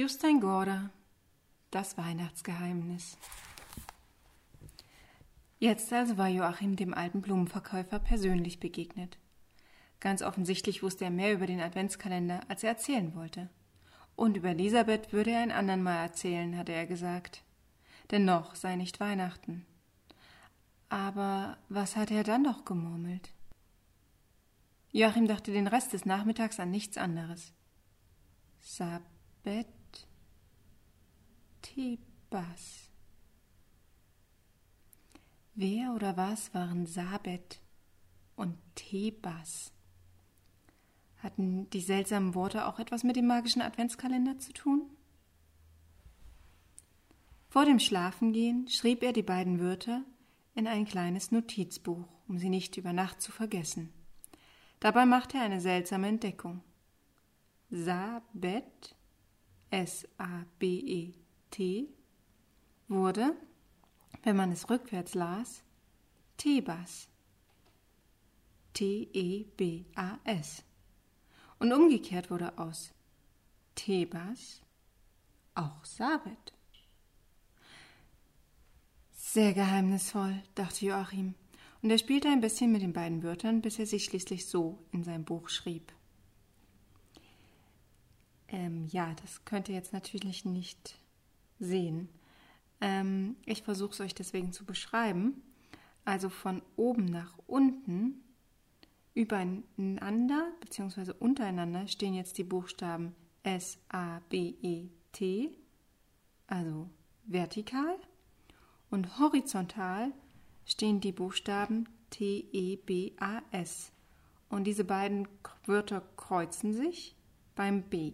Justin Gorder Das Weihnachtsgeheimnis Jetzt also war Joachim dem alten Blumenverkäufer persönlich begegnet. Ganz offensichtlich wusste er mehr über den Adventskalender, als er erzählen wollte. Und über Elisabeth würde er ein andern Mal erzählen, hatte er gesagt. Denn noch sei nicht Weihnachten. Aber was hatte er dann noch gemurmelt? Joachim dachte den Rest des Nachmittags an nichts anderes. Sabet Tebas. Wer oder was waren Sabet und Tebas? Hatten die seltsamen Worte auch etwas mit dem magischen Adventskalender zu tun? Vor dem Schlafengehen schrieb er die beiden Wörter in ein kleines Notizbuch, um sie nicht über Nacht zu vergessen. Dabei machte er eine seltsame Entdeckung. Sabet, S-A-B-E-T, wurde, wenn man es rückwärts las, Tebas, T-E-B-A-S. Und umgekehrt wurde aus Tebas auch Sabet. Sehr geheimnisvoll, dachte Joachim, und er spielte ein bisschen mit den beiden Wörtern, bis er sie schließlich so in sein Buch schrieb. Ähm, ja, das könnt ihr jetzt natürlich nicht sehen. Ähm, ich versuche es euch deswegen zu beschreiben. Also von oben nach unten Übereinander bzw. untereinander stehen jetzt die Buchstaben S, A, B, E, T, also vertikal, und horizontal stehen die Buchstaben T, E, B, A, S. Und diese beiden Wörter kreuzen sich beim B.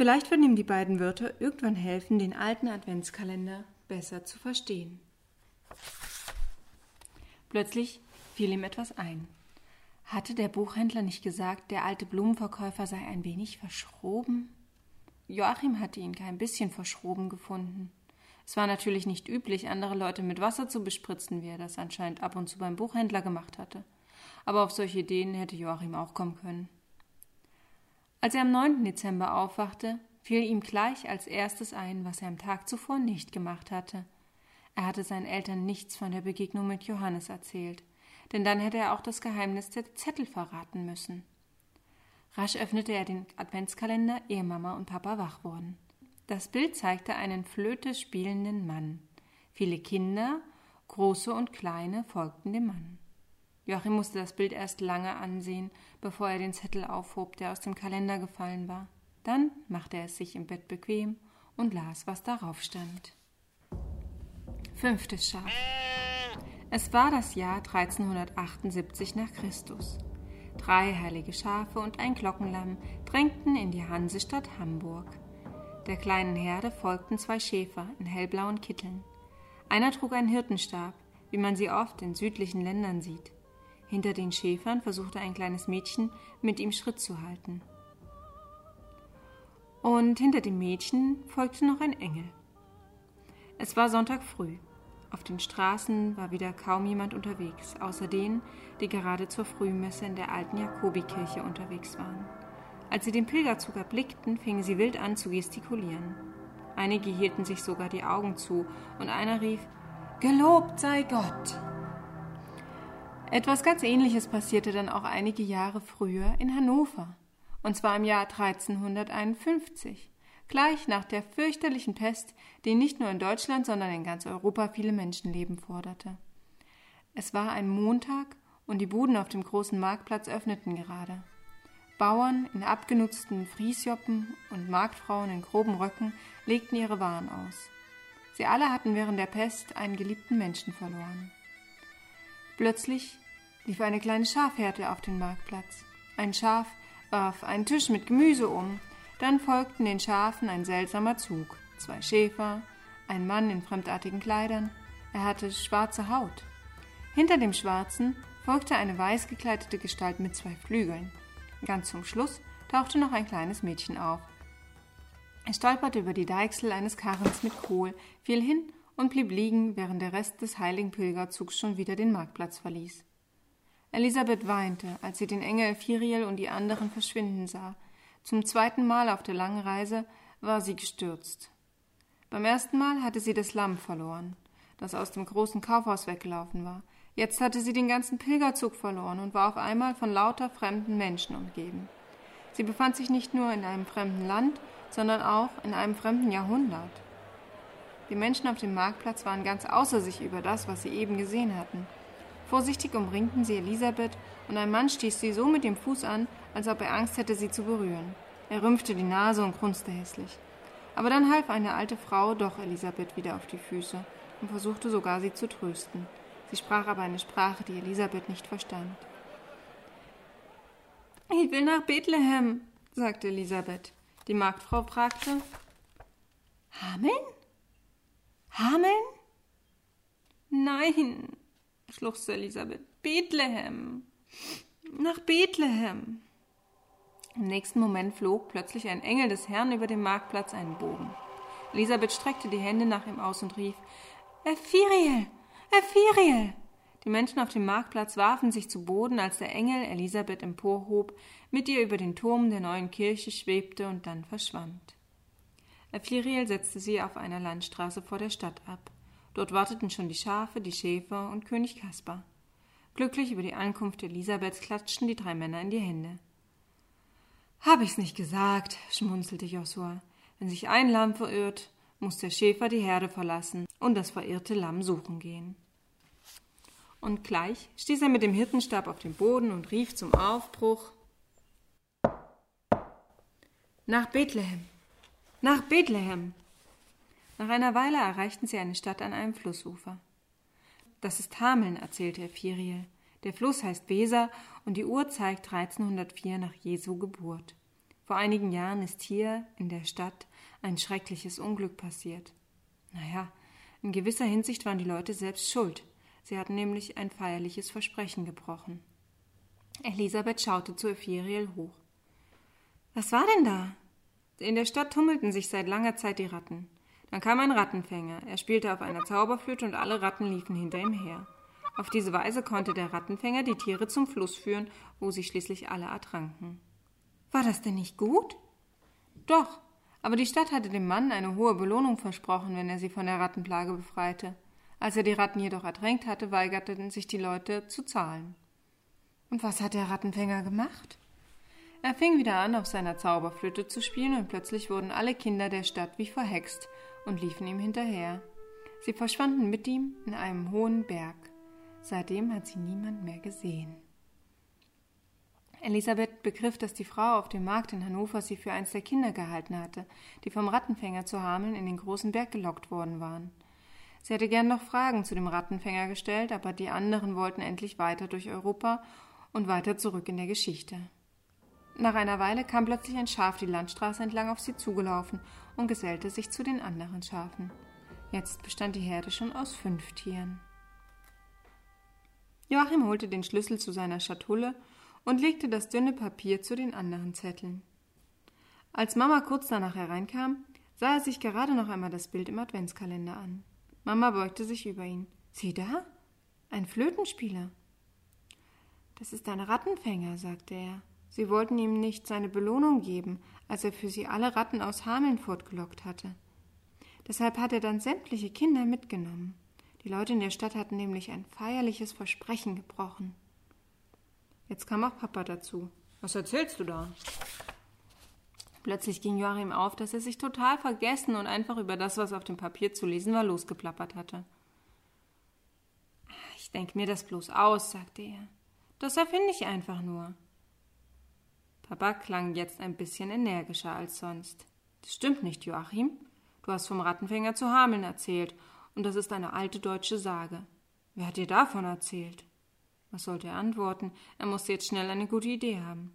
Vielleicht würden ihm die beiden Wörter irgendwann helfen, den alten Adventskalender besser zu verstehen. Plötzlich fiel ihm etwas ein. Hatte der Buchhändler nicht gesagt, der alte Blumenverkäufer sei ein wenig verschroben? Joachim hatte ihn kein bisschen verschroben gefunden. Es war natürlich nicht üblich, andere Leute mit Wasser zu bespritzen, wie er das anscheinend ab und zu beim Buchhändler gemacht hatte. Aber auf solche Ideen hätte Joachim auch kommen können. Als er am 9. Dezember aufwachte, fiel ihm gleich als erstes ein, was er am Tag zuvor nicht gemacht hatte. Er hatte seinen Eltern nichts von der Begegnung mit Johannes erzählt denn dann hätte er auch das Geheimnis der Zettel verraten müssen. Rasch öffnete er den Adventskalender, ehe Mama und Papa wach wurden. Das Bild zeigte einen Flöte spielenden Mann. Viele Kinder, große und kleine, folgten dem Mann. Joachim musste das Bild erst lange ansehen, bevor er den Zettel aufhob, der aus dem Kalender gefallen war. Dann machte er es sich im Bett bequem und las, was darauf stand. Fünftes Schaf. Es war das Jahr 1378 nach Christus. Drei heilige Schafe und ein Glockenlamm drängten in die Hansestadt Hamburg. Der kleinen Herde folgten zwei Schäfer in hellblauen Kitteln. Einer trug einen Hirtenstab, wie man sie oft in südlichen Ländern sieht. Hinter den Schäfern versuchte ein kleines Mädchen mit ihm Schritt zu halten. Und hinter dem Mädchen folgte noch ein Engel. Es war Sonntag früh. Auf den Straßen war wieder kaum jemand unterwegs, außer denen, die gerade zur Frühmesse in der alten Jakobikirche unterwegs waren. Als sie den Pilgerzug erblickten, fingen sie wild an zu gestikulieren. Einige hielten sich sogar die Augen zu, und einer rief Gelobt sei Gott. Etwas ganz ähnliches passierte dann auch einige Jahre früher in Hannover, und zwar im Jahr 1351 gleich nach der fürchterlichen Pest, die nicht nur in Deutschland, sondern in ganz Europa viele Menschenleben forderte. Es war ein Montag und die Buden auf dem großen Marktplatz öffneten gerade. Bauern in abgenutzten Friesjoppen und Marktfrauen in groben Röcken legten ihre Waren aus. Sie alle hatten während der Pest einen geliebten Menschen verloren. Plötzlich lief eine kleine Schafherde auf den Marktplatz. Ein Schaf warf einen Tisch mit Gemüse um, dann folgten den Schafen ein seltsamer Zug, zwei Schäfer, ein Mann in fremdartigen Kleidern, er hatte schwarze Haut. Hinter dem Schwarzen folgte eine weiß gekleidete Gestalt mit zwei Flügeln. Ganz zum Schluss tauchte noch ein kleines Mädchen auf. Er stolperte über die Deichsel eines Karrens mit Kohl, fiel hin und blieb liegen, während der Rest des heiligen Pilgerzugs schon wieder den Marktplatz verließ. Elisabeth weinte, als sie den Engel Firiel und die anderen verschwinden sah, Zum zweiten Mal auf der langen Reise war sie gestürzt. Beim ersten Mal hatte sie das Lamm verloren, das aus dem großen Kaufhaus weggelaufen war. Jetzt hatte sie den ganzen Pilgerzug verloren und war auf einmal von lauter fremden Menschen umgeben. Sie befand sich nicht nur in einem fremden Land, sondern auch in einem fremden Jahrhundert. Die Menschen auf dem Marktplatz waren ganz außer sich über das, was sie eben gesehen hatten. Vorsichtig umringten sie Elisabeth, und ein Mann stieß sie so mit dem Fuß an, als ob er Angst hätte, sie zu berühren. Er rümpfte die Nase und grunzte hässlich. Aber dann half eine alte Frau doch Elisabeth wieder auf die Füße und versuchte sogar, sie zu trösten. Sie sprach aber eine Sprache, die Elisabeth nicht verstand. Ich will nach Bethlehem, sagte Elisabeth. Die Marktfrau fragte: Hameln? Hameln? Nein, schluchzte Elisabeth. Bethlehem. Nach Bethlehem. Im nächsten Moment flog plötzlich ein Engel des Herrn über dem Marktplatz einen Bogen. Elisabeth streckte die Hände nach ihm aus und rief: Ephiriel! Ephiriel! Die Menschen auf dem Marktplatz warfen sich zu Boden, als der Engel Elisabeth emporhob, mit ihr über den Turm der neuen Kirche schwebte und dann verschwand. Ephiriel setzte sie auf einer Landstraße vor der Stadt ab. Dort warteten schon die Schafe, die Schäfer und König Kaspar. Glücklich über die Ankunft Elisabeths klatschten die drei Männer in die Hände. Hab ich's nicht gesagt, schmunzelte Josua. Wenn sich ein Lamm verirrt, muss der Schäfer die Herde verlassen und das verirrte Lamm suchen gehen. Und gleich stieß er mit dem Hirtenstab auf den Boden und rief zum Aufbruch Nach Bethlehem. Nach Bethlehem. Nach einer Weile erreichten sie eine Stadt an einem Flussufer. Das ist Hameln, erzählte Ephiriel. Der Fluss heißt Weser und die Uhr zeigt 1304 nach Jesu Geburt. Vor einigen Jahren ist hier in der Stadt ein schreckliches Unglück passiert. Naja, in gewisser Hinsicht waren die Leute selbst schuld. Sie hatten nämlich ein feierliches Versprechen gebrochen. Elisabeth schaute zu Ephiriel hoch. Was war denn da? In der Stadt tummelten sich seit langer Zeit die Ratten. Dann kam ein Rattenfänger. Er spielte auf einer Zauberflöte und alle Ratten liefen hinter ihm her. Auf diese Weise konnte der Rattenfänger die Tiere zum Fluss führen, wo sie schließlich alle ertranken. War das denn nicht gut? Doch, aber die Stadt hatte dem Mann eine hohe Belohnung versprochen, wenn er sie von der Rattenplage befreite. Als er die Ratten jedoch ertränkt hatte, weigerten sich die Leute zu zahlen. Und was hat der Rattenfänger gemacht? Er fing wieder an, auf seiner Zauberflöte zu spielen, und plötzlich wurden alle Kinder der Stadt wie verhext und liefen ihm hinterher. Sie verschwanden mit ihm in einem hohen Berg. Seitdem hat sie niemand mehr gesehen. Elisabeth begriff, dass die Frau auf dem Markt in Hannover sie für eins der Kinder gehalten hatte, die vom Rattenfänger zu Hameln in den großen Berg gelockt worden waren. Sie hätte gern noch Fragen zu dem Rattenfänger gestellt, aber die anderen wollten endlich weiter durch Europa und weiter zurück in der Geschichte. Nach einer Weile kam plötzlich ein Schaf die Landstraße entlang auf sie zugelaufen und gesellte sich zu den anderen Schafen. Jetzt bestand die Herde schon aus fünf Tieren. Joachim holte den Schlüssel zu seiner Schatulle und legte das dünne Papier zu den anderen Zetteln. Als Mama kurz danach hereinkam, sah er sich gerade noch einmal das Bild im Adventskalender an. Mama beugte sich über ihn. Sieh da, ein Flötenspieler. Das ist ein Rattenfänger, sagte er. Sie wollten ihm nicht seine Belohnung geben, als er für sie alle Ratten aus Hameln fortgelockt hatte. Deshalb hat er dann sämtliche Kinder mitgenommen. Die Leute in der Stadt hatten nämlich ein feierliches Versprechen gebrochen. Jetzt kam auch Papa dazu. Was erzählst du da? Plötzlich ging Joachim auf, dass er sich total vergessen und einfach über das, was auf dem Papier zu lesen war, losgeplappert hatte. Ich denke mir das bloß aus, sagte er. Das erfinde ich einfach nur. Papa klang jetzt ein bisschen energischer als sonst. Das stimmt nicht, Joachim. Du hast vom Rattenfänger zu Hameln erzählt, und das ist eine alte deutsche Sage. Wer hat dir davon erzählt? Was sollte er antworten? Er musste jetzt schnell eine gute Idee haben.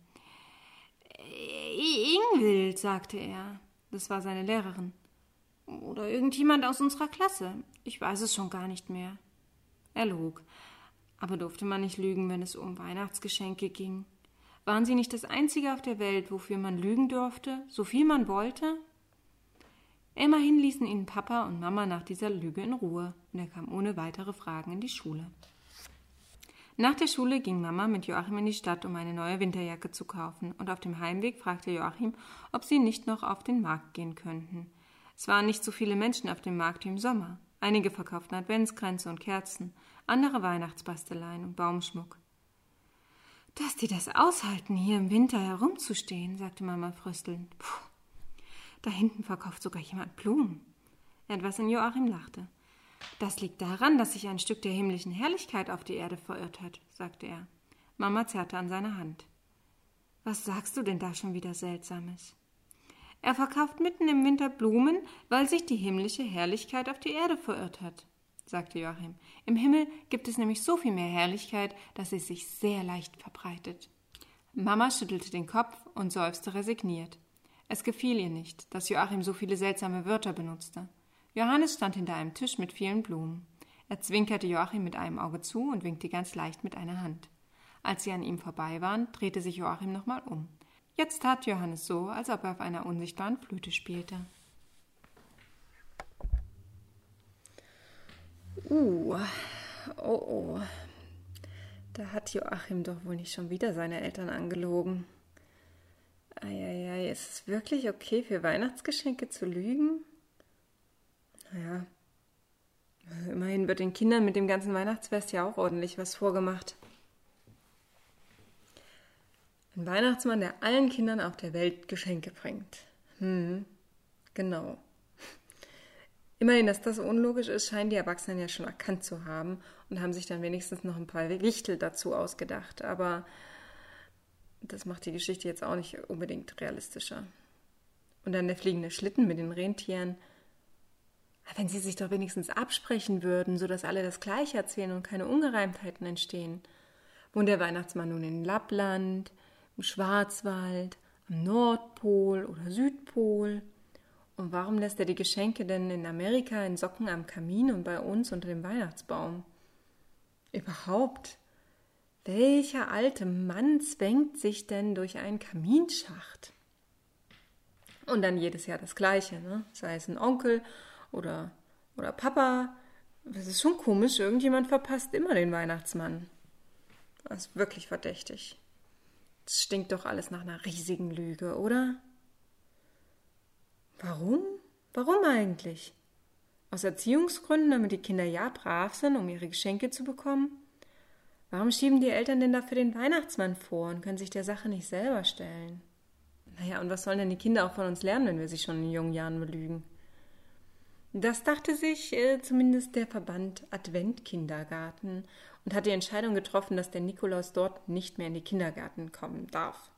Ingwild, sagte er. Das war seine Lehrerin. Oder irgendjemand aus unserer Klasse. Ich weiß es schon gar nicht mehr. Er log. Aber durfte man nicht lügen, wenn es um Weihnachtsgeschenke ging? Waren sie nicht das Einzige auf der Welt, wofür man lügen durfte, so viel man wollte? Immerhin ließen ihn Papa und Mama nach dieser Lüge in Ruhe, und er kam ohne weitere Fragen in die Schule. Nach der Schule ging Mama mit Joachim in die Stadt, um eine neue Winterjacke zu kaufen, und auf dem Heimweg fragte Joachim, ob sie nicht noch auf den Markt gehen könnten. Es waren nicht so viele Menschen auf dem Markt wie im Sommer. Einige verkauften Adventskränze und Kerzen, andere Weihnachtsbasteleien und Baumschmuck. Dass die das aushalten, hier im Winter herumzustehen, sagte Mama fröstelnd. Puh, da hinten verkauft sogar jemand Blumen. Etwas in Joachim lachte. Das liegt daran, dass sich ein Stück der himmlischen Herrlichkeit auf die Erde verirrt hat, sagte er. Mama zerrte an seiner Hand. Was sagst du denn da schon wieder Seltsames? Er verkauft mitten im Winter Blumen, weil sich die himmlische Herrlichkeit auf die Erde verirrt hat, sagte Joachim. Im Himmel gibt es nämlich so viel mehr Herrlichkeit, dass sie sich sehr leicht verbreitet. Mama schüttelte den Kopf und seufzte resigniert. Es gefiel ihr nicht, dass Joachim so viele seltsame Wörter benutzte. Johannes stand hinter einem Tisch mit vielen Blumen. Er zwinkerte Joachim mit einem Auge zu und winkte ganz leicht mit einer Hand. Als sie an ihm vorbei waren, drehte sich Joachim nochmal um. Jetzt tat Johannes so, als ob er auf einer unsichtbaren Flöte spielte. Uh, oh oh. Da hat Joachim doch wohl nicht schon wieder seine Eltern angelogen. Eieiei, ist es wirklich okay, für Weihnachtsgeschenke zu lügen? Naja, immerhin wird den Kindern mit dem ganzen Weihnachtsfest ja auch ordentlich was vorgemacht. Ein Weihnachtsmann, der allen Kindern auf der Welt Geschenke bringt. Hm, genau. Immerhin, dass das unlogisch ist, scheinen die Erwachsenen ja schon erkannt zu haben und haben sich dann wenigstens noch ein paar Wichtel dazu ausgedacht. Aber das macht die Geschichte jetzt auch nicht unbedingt realistischer. Und dann der fliegende Schlitten mit den Rentieren. Wenn sie sich doch wenigstens absprechen würden, sodass alle das Gleiche erzählen und keine Ungereimtheiten entstehen. Wohnt der Weihnachtsmann nun in Lappland, im Schwarzwald, am Nordpol oder Südpol? Und warum lässt er die Geschenke denn in Amerika in Socken am Kamin und bei uns unter dem Weihnachtsbaum? Überhaupt, welcher alte Mann zwängt sich denn durch einen Kaminschacht? Und dann jedes Jahr das Gleiche, ne? sei es ein Onkel oder, oder Papa. Das ist schon komisch, irgendjemand verpasst immer den Weihnachtsmann. Das ist wirklich verdächtig. Das stinkt doch alles nach einer riesigen Lüge, oder? Warum? Warum eigentlich? Aus Erziehungsgründen, damit die Kinder ja brav sind, um ihre Geschenke zu bekommen? Warum schieben die Eltern denn dafür den Weihnachtsmann vor und können sich der Sache nicht selber stellen? Naja, und was sollen denn die Kinder auch von uns lernen, wenn wir sie schon in jungen Jahren belügen? Das dachte sich äh, zumindest der Verband Adventkindergarten und hat die Entscheidung getroffen, dass der Nikolaus dort nicht mehr in die Kindergärten kommen darf.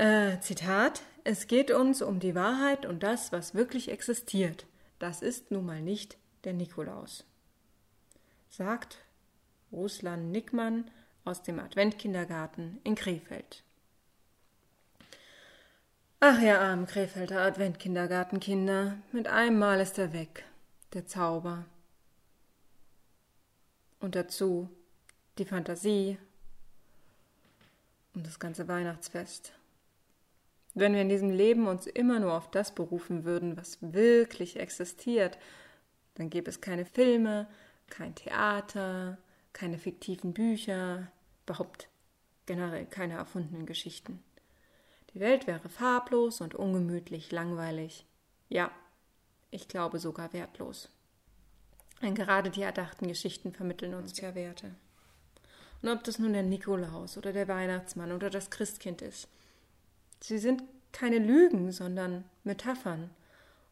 Äh, Zitat: Es geht uns um die Wahrheit und das, was wirklich existiert. Das ist nun mal nicht der Nikolaus sagt Ruslan Nickmann aus dem Adventkindergarten in Krefeld. Ach ja, arm Krefelder Adventkindergartenkinder, mit einem Mal ist er weg, der Zauber. Und dazu die Fantasie und das ganze Weihnachtsfest. Wenn wir in diesem Leben uns immer nur auf das berufen würden, was wirklich existiert, dann gäbe es keine Filme, kein Theater, keine fiktiven Bücher, überhaupt generell keine erfundenen Geschichten. Die Welt wäre farblos und ungemütlich, langweilig. Ja, ich glaube sogar wertlos. Denn gerade die erdachten Geschichten vermitteln uns ja Werte. Und ob das nun der Nikolaus oder der Weihnachtsmann oder das Christkind ist, sie sind keine Lügen, sondern Metaphern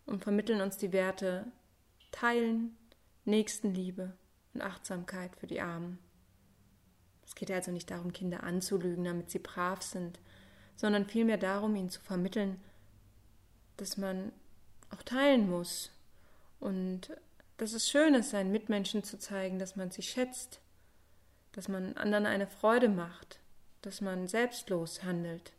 und vermitteln uns die Werte Teilen, Nächstenliebe und Achtsamkeit für die Armen. Es geht also nicht darum, Kinder anzulügen, damit sie brav sind, sondern vielmehr darum, ihnen zu vermitteln, dass man auch teilen muss und dass es schön ist, seinen Mitmenschen zu zeigen, dass man sie schätzt, dass man anderen eine Freude macht, dass man selbstlos handelt.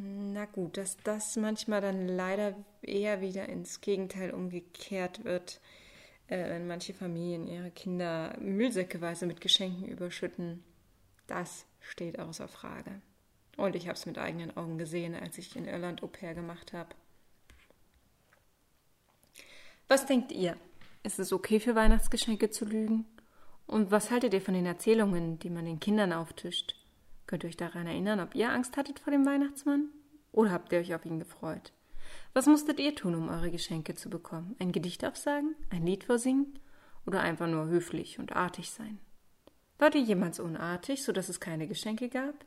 Na gut, dass das manchmal dann leider eher wieder ins Gegenteil umgekehrt wird, äh, wenn manche Familien ihre Kinder müllsäckeweise mit Geschenken überschütten, das steht außer Frage. Und ich habe es mit eigenen Augen gesehen, als ich in Irland Au pair gemacht habe. Was denkt ihr? Ist es okay für Weihnachtsgeschenke zu lügen? Und was haltet ihr von den Erzählungen, die man den Kindern auftischt? Könnt ihr euch daran erinnern, ob ihr Angst hattet vor dem Weihnachtsmann? Oder habt ihr euch auf ihn gefreut? Was musstet ihr tun, um eure Geschenke zu bekommen? Ein Gedicht aufsagen? Ein Lied vorsingen? Oder einfach nur höflich und artig sein? Wart ihr jemals unartig, so dass es keine Geschenke gab?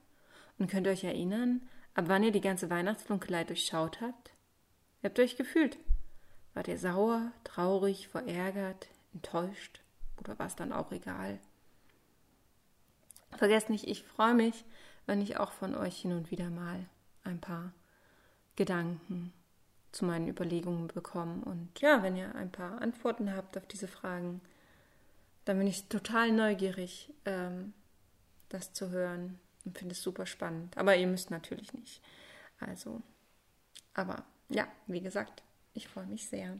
Und könnt ihr euch erinnern, ab wann ihr die ganze Weihnachtsflunkelei durchschaut habt? Wie habt ihr euch gefühlt? Wart ihr sauer, traurig, verärgert, enttäuscht? Oder war es dann auch egal? Vergesst nicht, ich freue mich, wenn ich auch von euch hin und wieder mal ein paar Gedanken zu meinen Überlegungen bekomme. Und ja, wenn ihr ein paar Antworten habt auf diese Fragen, dann bin ich total neugierig, ähm, das zu hören und finde es super spannend. Aber ihr müsst natürlich nicht. Also, aber ja, wie gesagt, ich freue mich sehr.